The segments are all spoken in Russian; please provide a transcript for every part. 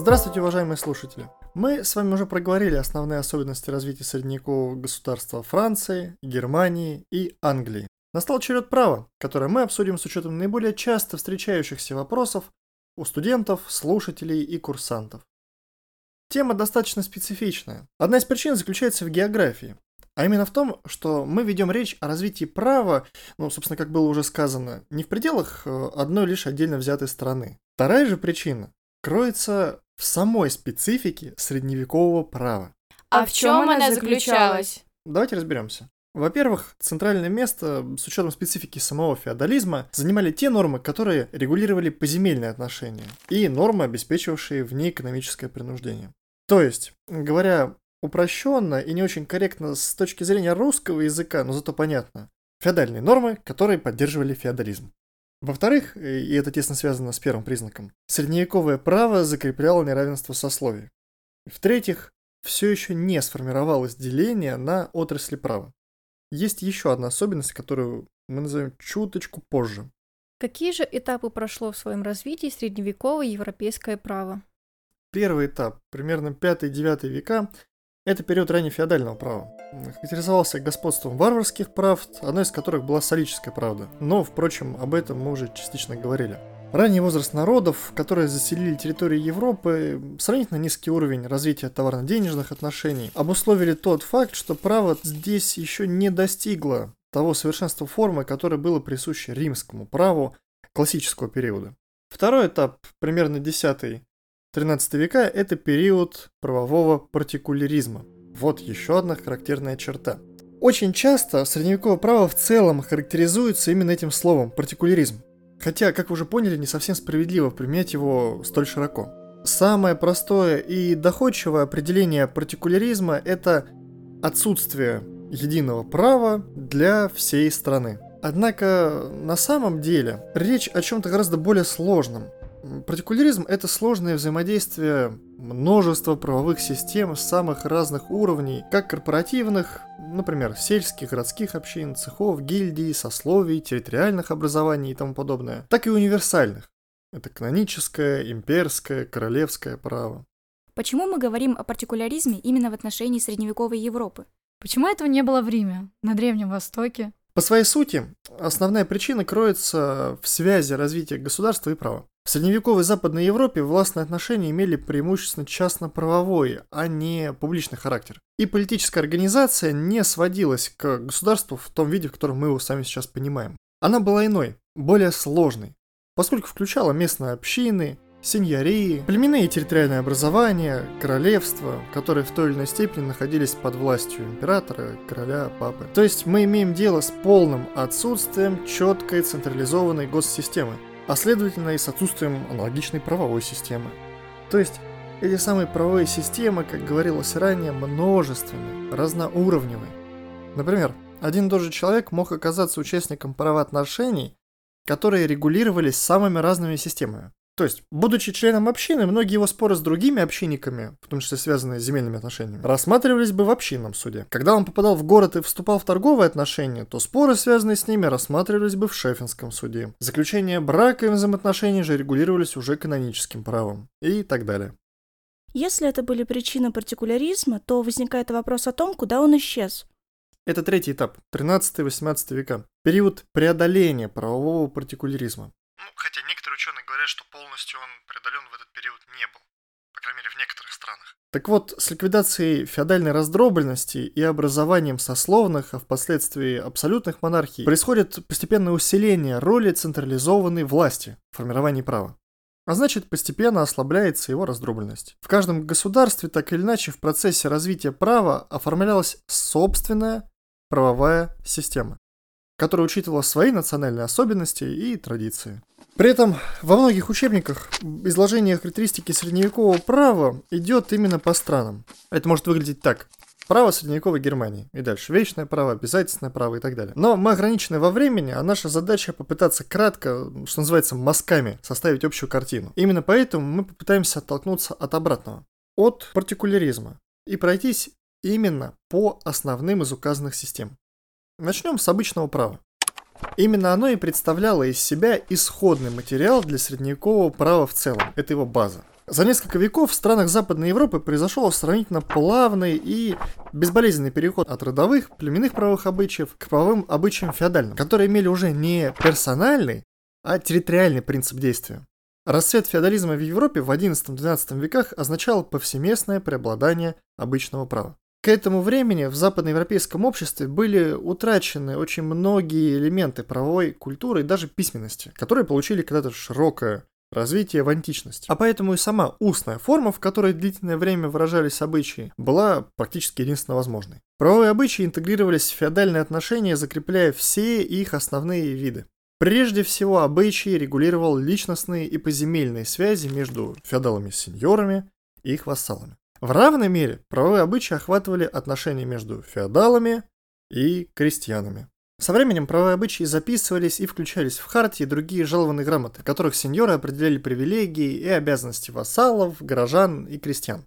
Здравствуйте, уважаемые слушатели! Мы с вами уже проговорили основные особенности развития средневекового государства Франции, Германии и Англии. Настал черед права, которое мы обсудим с учетом наиболее часто встречающихся вопросов у студентов, слушателей и курсантов. Тема достаточно специфичная. Одна из причин заключается в географии. А именно в том, что мы ведем речь о развитии права, ну, собственно, как было уже сказано, не в пределах э, одной лишь отдельно взятой страны. Вторая же причина кроется в самой специфике средневекового права. А в чем она заключалась? Давайте разберемся. Во-первых, центральное место с учетом специфики самого феодализма занимали те нормы, которые регулировали поземельные отношения и нормы, обеспечивавшие внеэкономическое принуждение. То есть, говоря упрощенно и не очень корректно с точки зрения русского языка, но зато понятно, феодальные нормы, которые поддерживали феодализм. Во-вторых, и это тесно связано с первым признаком, средневековое право закрепляло неравенство сословий. В-третьих, все еще не сформировалось деление на отрасли права. Есть еще одна особенность, которую мы назовем чуточку позже. Какие же этапы прошло в своем развитии средневековое европейское право? Первый этап, примерно 5-9 века, это период раннефеодального права. Характеризовался господством варварских прав, одной из которых была солическая правда. Но, впрочем, об этом мы уже частично говорили. Ранний возраст народов, которые заселили территорию Европы, сравнительно низкий уровень развития товарно-денежных отношений, обусловили тот факт, что право здесь еще не достигло того совершенства формы, которое было присуще римскому праву классического периода. Второй этап, примерно 10 13 века – это период правового партикуляризма. Вот еще одна характерная черта. Очень часто средневековое право в целом характеризуется именно этим словом – партикуляризм. Хотя, как вы уже поняли, не совсем справедливо применять его столь широко. Самое простое и доходчивое определение партикуляризма – это отсутствие единого права для всей страны. Однако на самом деле речь о чем-то гораздо более сложном – Партикуляризм – это сложное взаимодействие множества правовых систем самых разных уровней, как корпоративных, например, сельских, городских общин, цехов, гильдий, сословий, территориальных образований и тому подобное, так и универсальных. Это каноническое, имперское, королевское право. Почему мы говорим о партикуляризме именно в отношении средневековой Европы? Почему этого не было в Риме, на Древнем Востоке? По своей сути, основная причина кроется в связи развития государства и права. В средневековой Западной Европе властные отношения имели преимущественно частно-правовой, а не публичный характер. И политическая организация не сводилась к государству в том виде, в котором мы его сами сейчас понимаем. Она была иной, более сложной, поскольку включала местные общины, сеньории, племенные территориальные образования, королевства, которые в той или иной степени находились под властью императора, короля, папы. То есть мы имеем дело с полным отсутствием четкой централизованной госсистемы, а следовательно и с отсутствием аналогичной правовой системы. То есть эти самые правовые системы, как говорилось ранее, множественны, разноуровневые. Например, один и тот же человек мог оказаться участником правоотношений, которые регулировались самыми разными системами. То есть, будучи членом общины, многие его споры с другими общинниками, в том числе связанные с земельными отношениями, рассматривались бы в общинном суде. Когда он попадал в город и вступал в торговые отношения, то споры, связанные с ними, рассматривались бы в Шефинском суде. Заключение брака и взаимоотношений же регулировались уже каноническим правом. И так далее. Если это были причины партикуляризма, то возникает вопрос о том, куда он исчез. Это третий этап, 13-18 века. Период преодоления правового партикуляризма. Ну, хотя что полностью он преодолен в этот период не был. По крайней мере, в некоторых странах. Так вот, с ликвидацией феодальной раздробленности и образованием сословных, а впоследствии абсолютных монархий, происходит постепенное усиление роли централизованной власти в формировании права. А значит, постепенно ослабляется его раздробленность. В каждом государстве так или иначе в процессе развития права оформлялась собственная правовая система, которая учитывала свои национальные особенности и традиции. При этом во многих учебниках изложение характеристики средневекового права идет именно по странам. Это может выглядеть так. Право средневековой Германии. И дальше. Вечное право, обязательное право и так далее. Но мы ограничены во времени, а наша задача попытаться кратко, что называется, мазками составить общую картину. Именно поэтому мы попытаемся оттолкнуться от обратного. От партикуляризма. И пройтись именно по основным из указанных систем. Начнем с обычного права. Именно оно и представляло из себя исходный материал для средневекового права в целом. Это его база. За несколько веков в странах Западной Европы произошел сравнительно плавный и безболезненный переход от родовых, племенных правовых обычаев к правовым обычаям феодальным, которые имели уже не персональный, а территориальный принцип действия. Расцвет феодализма в Европе в XI-XII веках означал повсеместное преобладание обычного права. К этому времени в западноевропейском обществе были утрачены очень многие элементы правовой культуры и даже письменности, которые получили когда-то широкое развитие в античности. А поэтому и сама устная форма, в которой длительное время выражались обычаи, была практически единственно возможной. Правовые обычаи интегрировались в феодальные отношения, закрепляя все их основные виды. Прежде всего, обычаи регулировал личностные и поземельные связи между феодалами-сеньорами и их вассалами. В равной мере правовые обычаи охватывали отношения между феодалами и крестьянами. Со временем правовые обычаи записывались и включались в хартии и другие жалованные грамоты, в которых сеньоры определяли привилегии и обязанности вассалов, горожан и крестьян.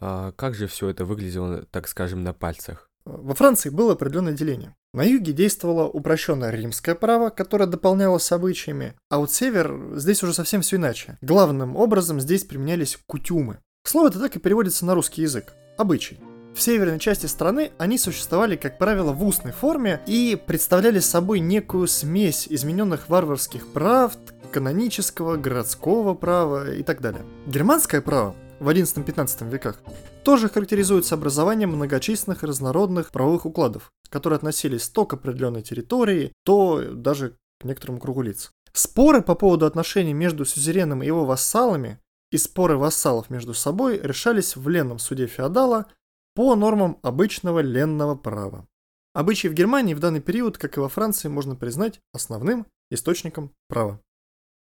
А как же все это выглядело, так скажем, на пальцах? Во Франции было определенное деление. На юге действовало упрощенное римское право, которое дополнялось обычаями, а вот север, здесь уже совсем все иначе. Главным образом здесь применялись кутюмы. Слово это так и переводится на русский язык. Обычай. В северной части страны они существовали, как правило, в устной форме и представляли собой некую смесь измененных варварских прав, канонического, городского права и так далее. Германское право в XI-XV веках тоже характеризуется образованием многочисленных разнородных правовых укладов, которые относились то к определенной территории, то даже к некоторому кругу лиц. Споры по поводу отношений между сюзереном и его вассалами и споры вассалов между собой решались в ленном суде феодала по нормам обычного ленного права. Обычаи в Германии в данный период, как и во Франции, можно признать основным источником права.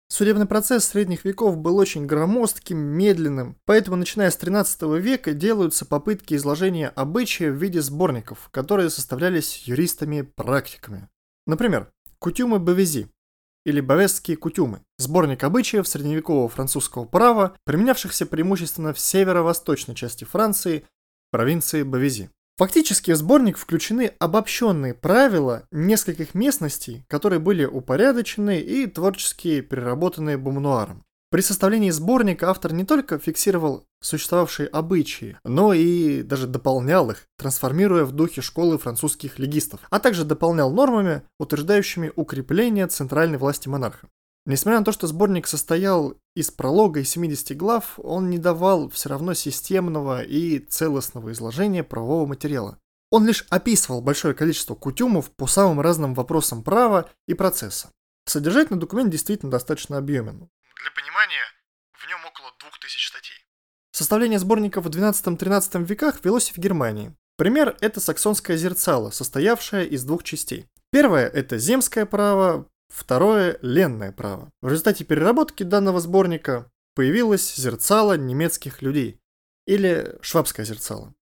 Судебный процесс средних веков был очень громоздким, медленным, поэтому начиная с 13 века делаются попытки изложения обычаев в виде сборников, которые составлялись юристами-практиками. Например, Кутюмы Бавези или Бавесские кутюмы – сборник обычаев средневекового французского права, применявшихся преимущественно в северо-восточной части Франции, провинции Бавези. Фактически в сборник включены обобщенные правила нескольких местностей, которые были упорядочены и творчески переработаны Бумнуаром. При составлении сборника автор не только фиксировал существовавшие обычаи, но и даже дополнял их, трансформируя в духе школы французских легистов, а также дополнял нормами, утверждающими укрепление центральной власти монарха. Несмотря на то, что сборник состоял из пролога и 70 глав, он не давал все равно системного и целостного изложения правового материала. Он лишь описывал большое количество кутюмов по самым разным вопросам права и процесса. Содержательный документ действительно достаточно объемен. Для понимания, в нем около 2000 статей. Составление сборников в XII-XIII веках велось в Германии. Пример – это саксонское зерцало, состоявшее из двух частей. Первое – это земское право, Второе – ленное право. В результате переработки данного сборника появилось зерцало немецких людей, или швабское зерцало.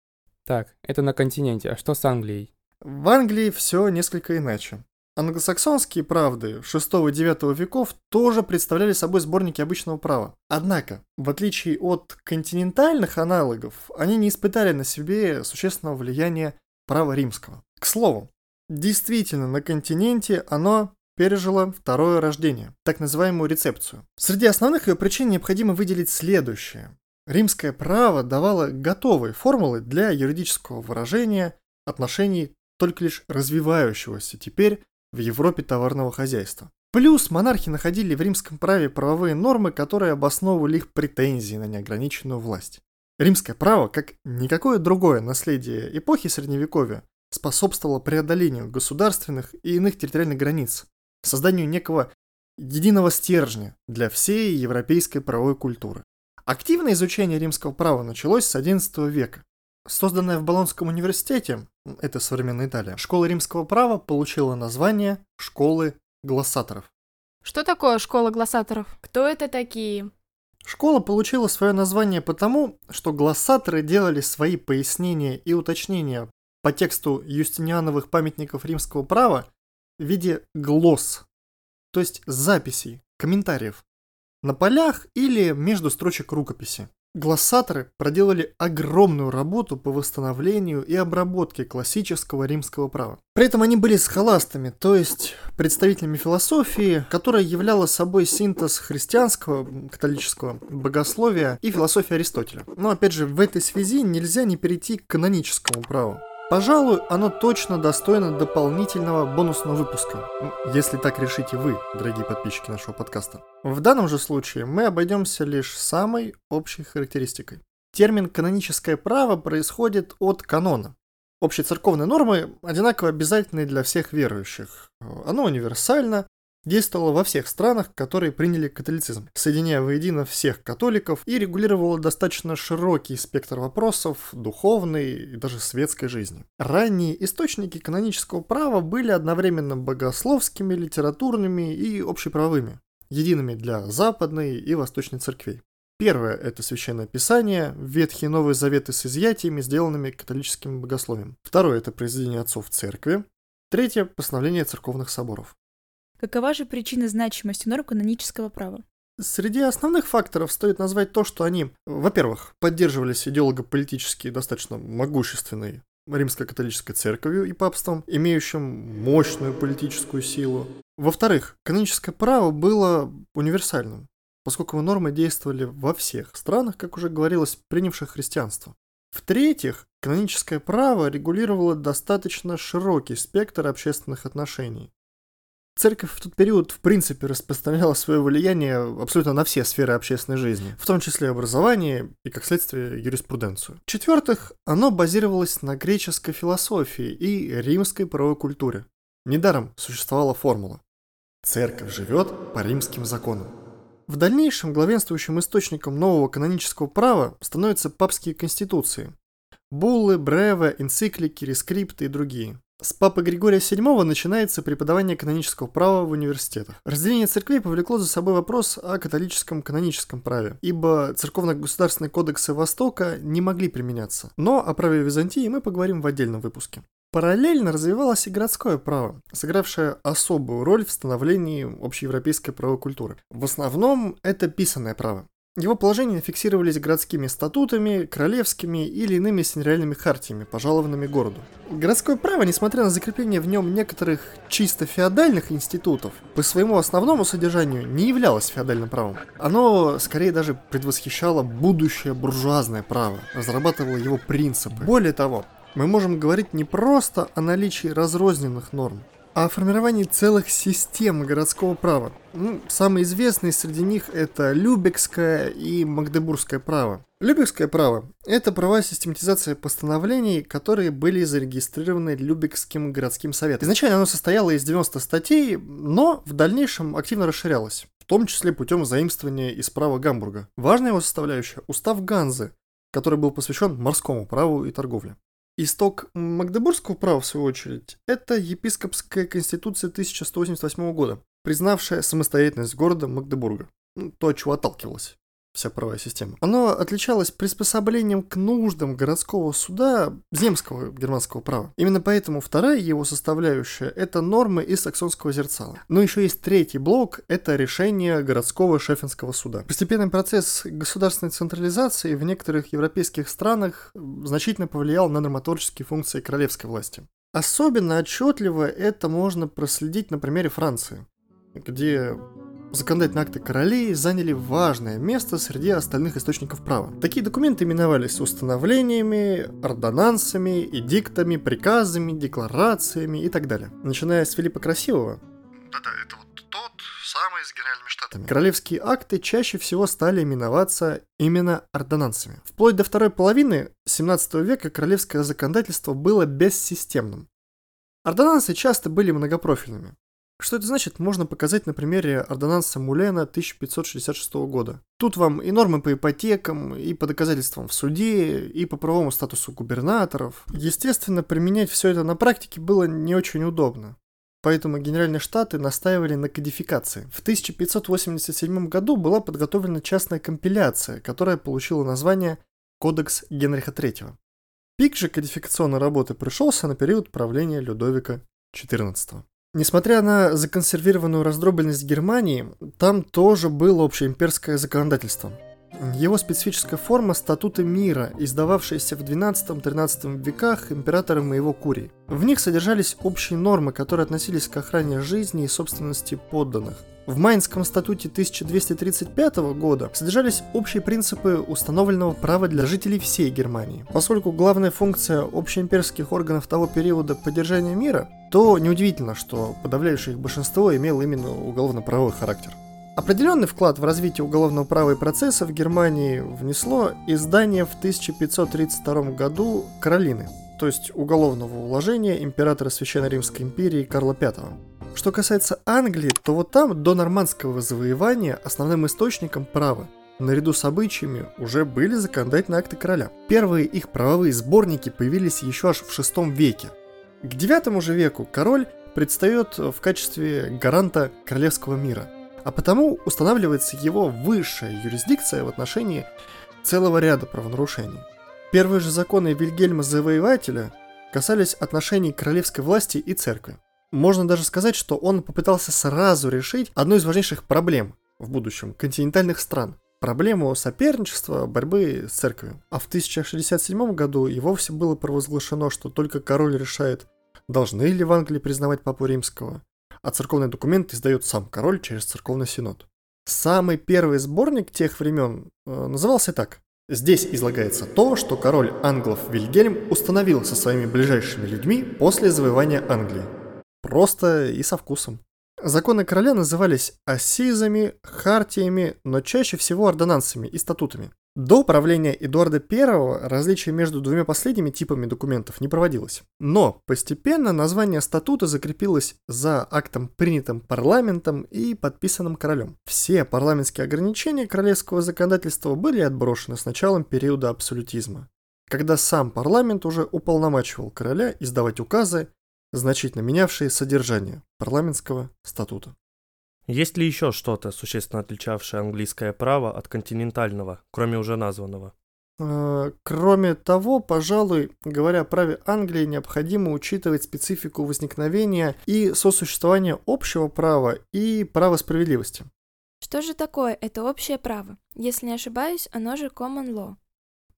Так, это на континенте, а что с Англией? В Англии все несколько иначе. Англосаксонские правды 6-9 веков тоже представляли собой сборники обычного права. Однако, в отличие от континентальных аналогов, они не испытали на себе существенного влияния права римского. К слову, действительно, на континенте оно пережила второе рождение, так называемую рецепцию. Среди основных ее причин необходимо выделить следующее. Римское право давало готовые формулы для юридического выражения отношений только лишь развивающегося теперь в Европе товарного хозяйства. Плюс монархи находили в римском праве правовые нормы, которые обосновывали их претензии на неограниченную власть. Римское право, как никакое другое наследие эпохи Средневековья, способствовало преодолению государственных и иных территориальных границ, созданию некого единого стержня для всей европейской правовой культуры. Активное изучение римского права началось с XI века. Созданная в Болонском университете, это современная Италия, школа римского права получила название школы глоссаторов. Что такое школа глоссаторов? Кто это такие? Школа получила свое название потому, что глоссаторы делали свои пояснения и уточнения по тексту юстиниановых памятников римского права в виде глосс, то есть записей, комментариев, на полях или между строчек рукописи. Глоссаторы проделали огромную работу по восстановлению и обработке классического римского права. При этом они были схоластами, то есть представителями философии, которая являла собой синтез христианского, католического богословия и философии Аристотеля. Но опять же, в этой связи нельзя не перейти к каноническому праву. Пожалуй, оно точно достойно дополнительного бонусного выпуска, если так решите вы, дорогие подписчики нашего подкаста. В данном же случае мы обойдемся лишь самой общей характеристикой. Термин «каноническое право» происходит от канона. Общецерковные нормы одинаково обязательны для всех верующих. Оно универсально, действовала во всех странах, которые приняли католицизм, соединяя воедино всех католиков и регулировала достаточно широкий спектр вопросов духовной и даже светской жизни. Ранние источники канонического права были одновременно богословскими, литературными и общеправовыми, едиными для западной и восточной церквей. Первое – это Священное Писание, Ветхий и Новый Заветы с изъятиями, сделанными католическим богословием. Второе – это произведение отцов церкви. Третье – постановление церковных соборов. Какова же причина значимости норм канонического права? Среди основных факторов стоит назвать то, что они, во-первых, поддерживались идеолого-политически достаточно могущественной римско-католической церковью и папством, имеющим мощную политическую силу. Во-вторых, каноническое право было универсальным, поскольку нормы действовали во всех странах, как уже говорилось, принявших христианство. В-третьих, каноническое право регулировало достаточно широкий спектр общественных отношений. Церковь в тот период, в принципе, распространяла свое влияние абсолютно на все сферы общественной жизни, в том числе образование и, как следствие, юриспруденцию. В-четвертых, оно базировалось на греческой философии и римской правовой культуре. Недаром существовала формула «Церковь живет по римским законам». В дальнейшем главенствующим источником нового канонического права становятся папские конституции. Буллы, бреве, энциклики, рескрипты и другие. С Папы Григория VII начинается преподавание канонического права в университетах. Разделение церквей повлекло за собой вопрос о католическом каноническом праве, ибо церковно-государственные кодексы Востока не могли применяться. Но о праве Византии мы поговорим в отдельном выпуске. Параллельно развивалось и городское право, сыгравшее особую роль в становлении общеевропейской правовой культуры. В основном это писанное право. Его положения фиксировались городскими статутами, королевскими или иными синереальными хартиями, пожалованными городу. Городское право, несмотря на закрепление в нем некоторых чисто феодальных институтов, по своему основному содержанию не являлось феодальным правом. Оно скорее даже предвосхищало будущее буржуазное право, разрабатывало его принципы. Более того, мы можем говорить не просто о наличии разрозненных норм, о формировании целых систем городского права. Ну, самые известные среди них это Любекское и Магдебургское право. Любекское право – это права систематизации постановлений, которые были зарегистрированы Любекским городским советом. Изначально оно состояло из 90 статей, но в дальнейшем активно расширялось, в том числе путем заимствования из права Гамбурга. Важная его составляющая – устав Ганзы, который был посвящен морскому праву и торговле. Исток Магдебургского права, в свою очередь, это епископская конституция 1188 года, признавшая самостоятельность города Магдебурга. Ну, то, от чего отталкивалась вся правая система. Оно отличалось приспособлением к нуждам городского суда земского германского права. Именно поэтому вторая его составляющая – это нормы из саксонского зерцала. Но еще есть третий блок – это решение городского шефенского суда. Постепенный процесс государственной централизации в некоторых европейских странах значительно повлиял на нормотворческие функции королевской власти. Особенно отчетливо это можно проследить на примере Франции, где законодательные акты королей заняли важное место среди остальных источников права. Такие документы именовались установлениями, ордонансами, эдиктами, приказами, декларациями и так далее. Начиная с Филиппа Красивого, Да-да, это вот тот самый с генеральными штатами. королевские акты чаще всего стали именоваться именно ордонансами. Вплоть до второй половины 17 века королевское законодательство было бессистемным. Ордонансы часто были многопрофильными. Что это значит, можно показать на примере ордонанса Мулена 1566 года. Тут вам и нормы по ипотекам, и по доказательствам в суде, и по правовому статусу губернаторов. Естественно, применять все это на практике было не очень удобно. Поэтому Генеральные Штаты настаивали на кодификации. В 1587 году была подготовлена частная компиляция, которая получила название «Кодекс Генриха III». Пик же кодификационной работы пришелся на период правления Людовика XIV. Несмотря на законсервированную раздробленность Германии, там тоже было общеимперское законодательство. Его специфическая форма – статуты мира, издававшиеся в XII-XIII веках императором и его курией. В них содержались общие нормы, которые относились к охране жизни и собственности подданных. В Майнском статуте 1235 года содержались общие принципы установленного права для жителей всей Германии. Поскольку главная функция общеимперских органов того периода – поддержание мира, то неудивительно, что подавляющее их большинство имело именно уголовно-правовой характер. Определенный вклад в развитие уголовного права и процесса в Германии внесло издание в 1532 году Каролины, то есть уголовного уложения императора Священной Римской империи Карла V. Что касается Англии, то вот там до нормандского завоевания основным источником права наряду с обычаями уже были законодательные акты короля. Первые их правовые сборники появились еще аж в VI веке. К IX же веку король предстает в качестве гаранта королевского мира, а потому устанавливается его высшая юрисдикция в отношении целого ряда правонарушений. Первые же законы Вильгельма Завоевателя касались отношений королевской власти и церкви. Можно даже сказать, что он попытался сразу решить одну из важнейших проблем в будущем континентальных стран – проблему соперничества, борьбы с церковью. А в 1067 году и вовсе было провозглашено, что только король решает, должны ли в Англии признавать Папу Римского, а церковный документ издает сам король через церковный синод. Самый первый сборник тех времен э, назывался так. Здесь излагается то, что король англов Вильгельм установил со своими ближайшими людьми после завоевания Англии – Просто и со вкусом. Законы короля назывались ассизами, хартиями, но чаще всего ордонансами и статутами. До правления Эдуарда I различия между двумя последними типами документов не проводилось. Но постепенно название статута закрепилось за актом, принятым парламентом и подписанным королем. Все парламентские ограничения королевского законодательства были отброшены с началом периода абсолютизма, когда сам парламент уже уполномачивал короля издавать указы значительно менявшие содержание парламентского статута. Есть ли еще что-то, существенно отличавшее английское право от континентального, кроме уже названного? Э, кроме того, пожалуй, говоря о праве Англии, необходимо учитывать специфику возникновения и сосуществования общего права и права справедливости. Что же такое это общее право? Если не ошибаюсь, оно же common law.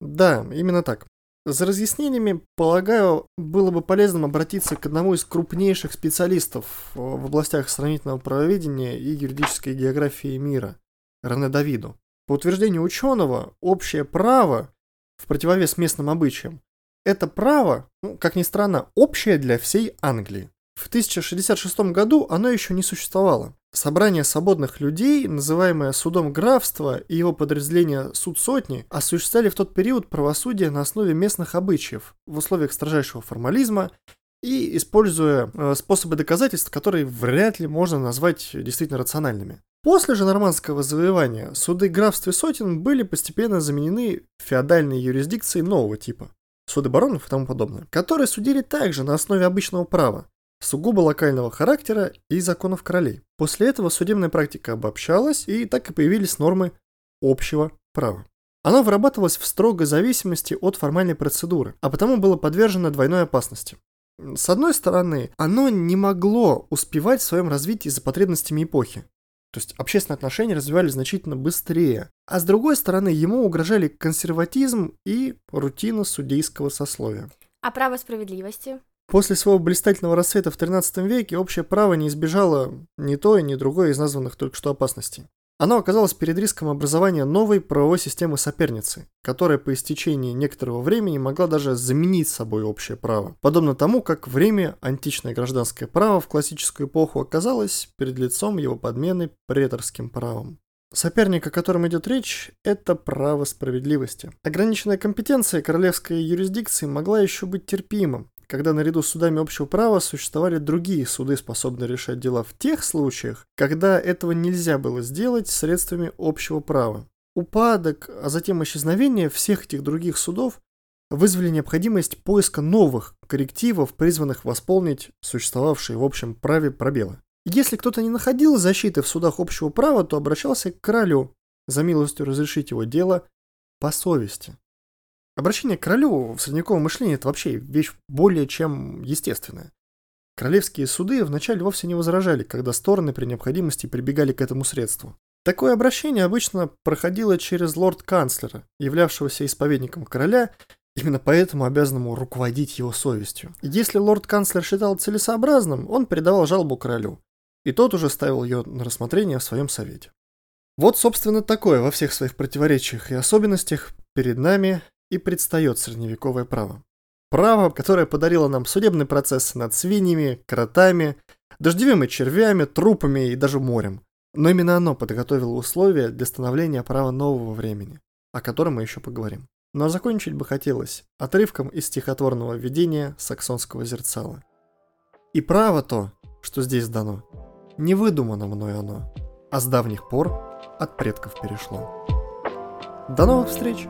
Да, именно так. За разъяснениями, полагаю, было бы полезным обратиться к одному из крупнейших специалистов в областях сравнительного правоведения и юридической географии мира, Рене Давиду. По утверждению ученого, общее право, в противовес местным обычаям, это право, ну, как ни странно, общее для всей Англии. В 1066 году оно еще не существовало. Собрание свободных людей, называемое судом графства и его подразделение суд сотни, осуществляли в тот период правосудие на основе местных обычаев в условиях строжайшего формализма и используя э, способы доказательств, которые вряд ли можно назвать действительно рациональными. После же нормандского завоевания суды графств и сотен были постепенно заменены феодальной юрисдикцией нового типа, суды баронов и тому подобное, которые судили также на основе обычного права, сугубо локального характера и законов королей. После этого судебная практика обобщалась, и так и появились нормы общего права. Оно вырабатывалось в строгой зависимости от формальной процедуры, а потому было подвержено двойной опасности. С одной стороны, оно не могло успевать в своем развитии за потребностями эпохи. То есть общественные отношения развивались значительно быстрее. А с другой стороны, ему угрожали консерватизм и рутина судейского сословия. А право справедливости? После своего блистательного расцвета в XIII веке общее право не избежало ни той, ни другой из названных только что опасностей. Оно оказалось перед риском образования новой правовой системы соперницы, которая по истечении некоторого времени могла даже заменить собой общее право, подобно тому, как время античное гражданское право в классическую эпоху оказалось перед лицом его подмены преторским правом. Соперник, о котором идет речь, это право справедливости. Ограниченная компетенция королевской юрисдикции могла еще быть терпимым, когда наряду с судами общего права существовали другие суды, способные решать дела в тех случаях, когда этого нельзя было сделать средствами общего права. Упадок, а затем исчезновение всех этих других судов вызвали необходимость поиска новых коррективов, призванных восполнить существовавшие в общем праве пробелы. Если кто-то не находил защиты в судах общего права, то обращался к королю за милостью разрешить его дело по совести. Обращение к королю в средневековом мышлении – это вообще вещь более чем естественная. Королевские суды вначале вовсе не возражали, когда стороны при необходимости прибегали к этому средству. Такое обращение обычно проходило через лорд-канцлера, являвшегося исповедником короля, именно поэтому обязанному руководить его совестью. Если лорд-канцлер считал целесообразным, он передавал жалобу королю, и тот уже ставил ее на рассмотрение в своем совете. Вот, собственно, такое во всех своих противоречиях и особенностях перед нами и предстает средневековое право. Право, которое подарило нам судебный процесс над свиньями, кротами, дождевыми червями, трупами и даже морем. Но именно оно подготовило условия для становления права нового времени, о котором мы еще поговорим. Но закончить бы хотелось отрывком из стихотворного видения саксонского зерцала. И право то, что здесь дано, не выдумано мной оно, а с давних пор от предков перешло. До новых встреч!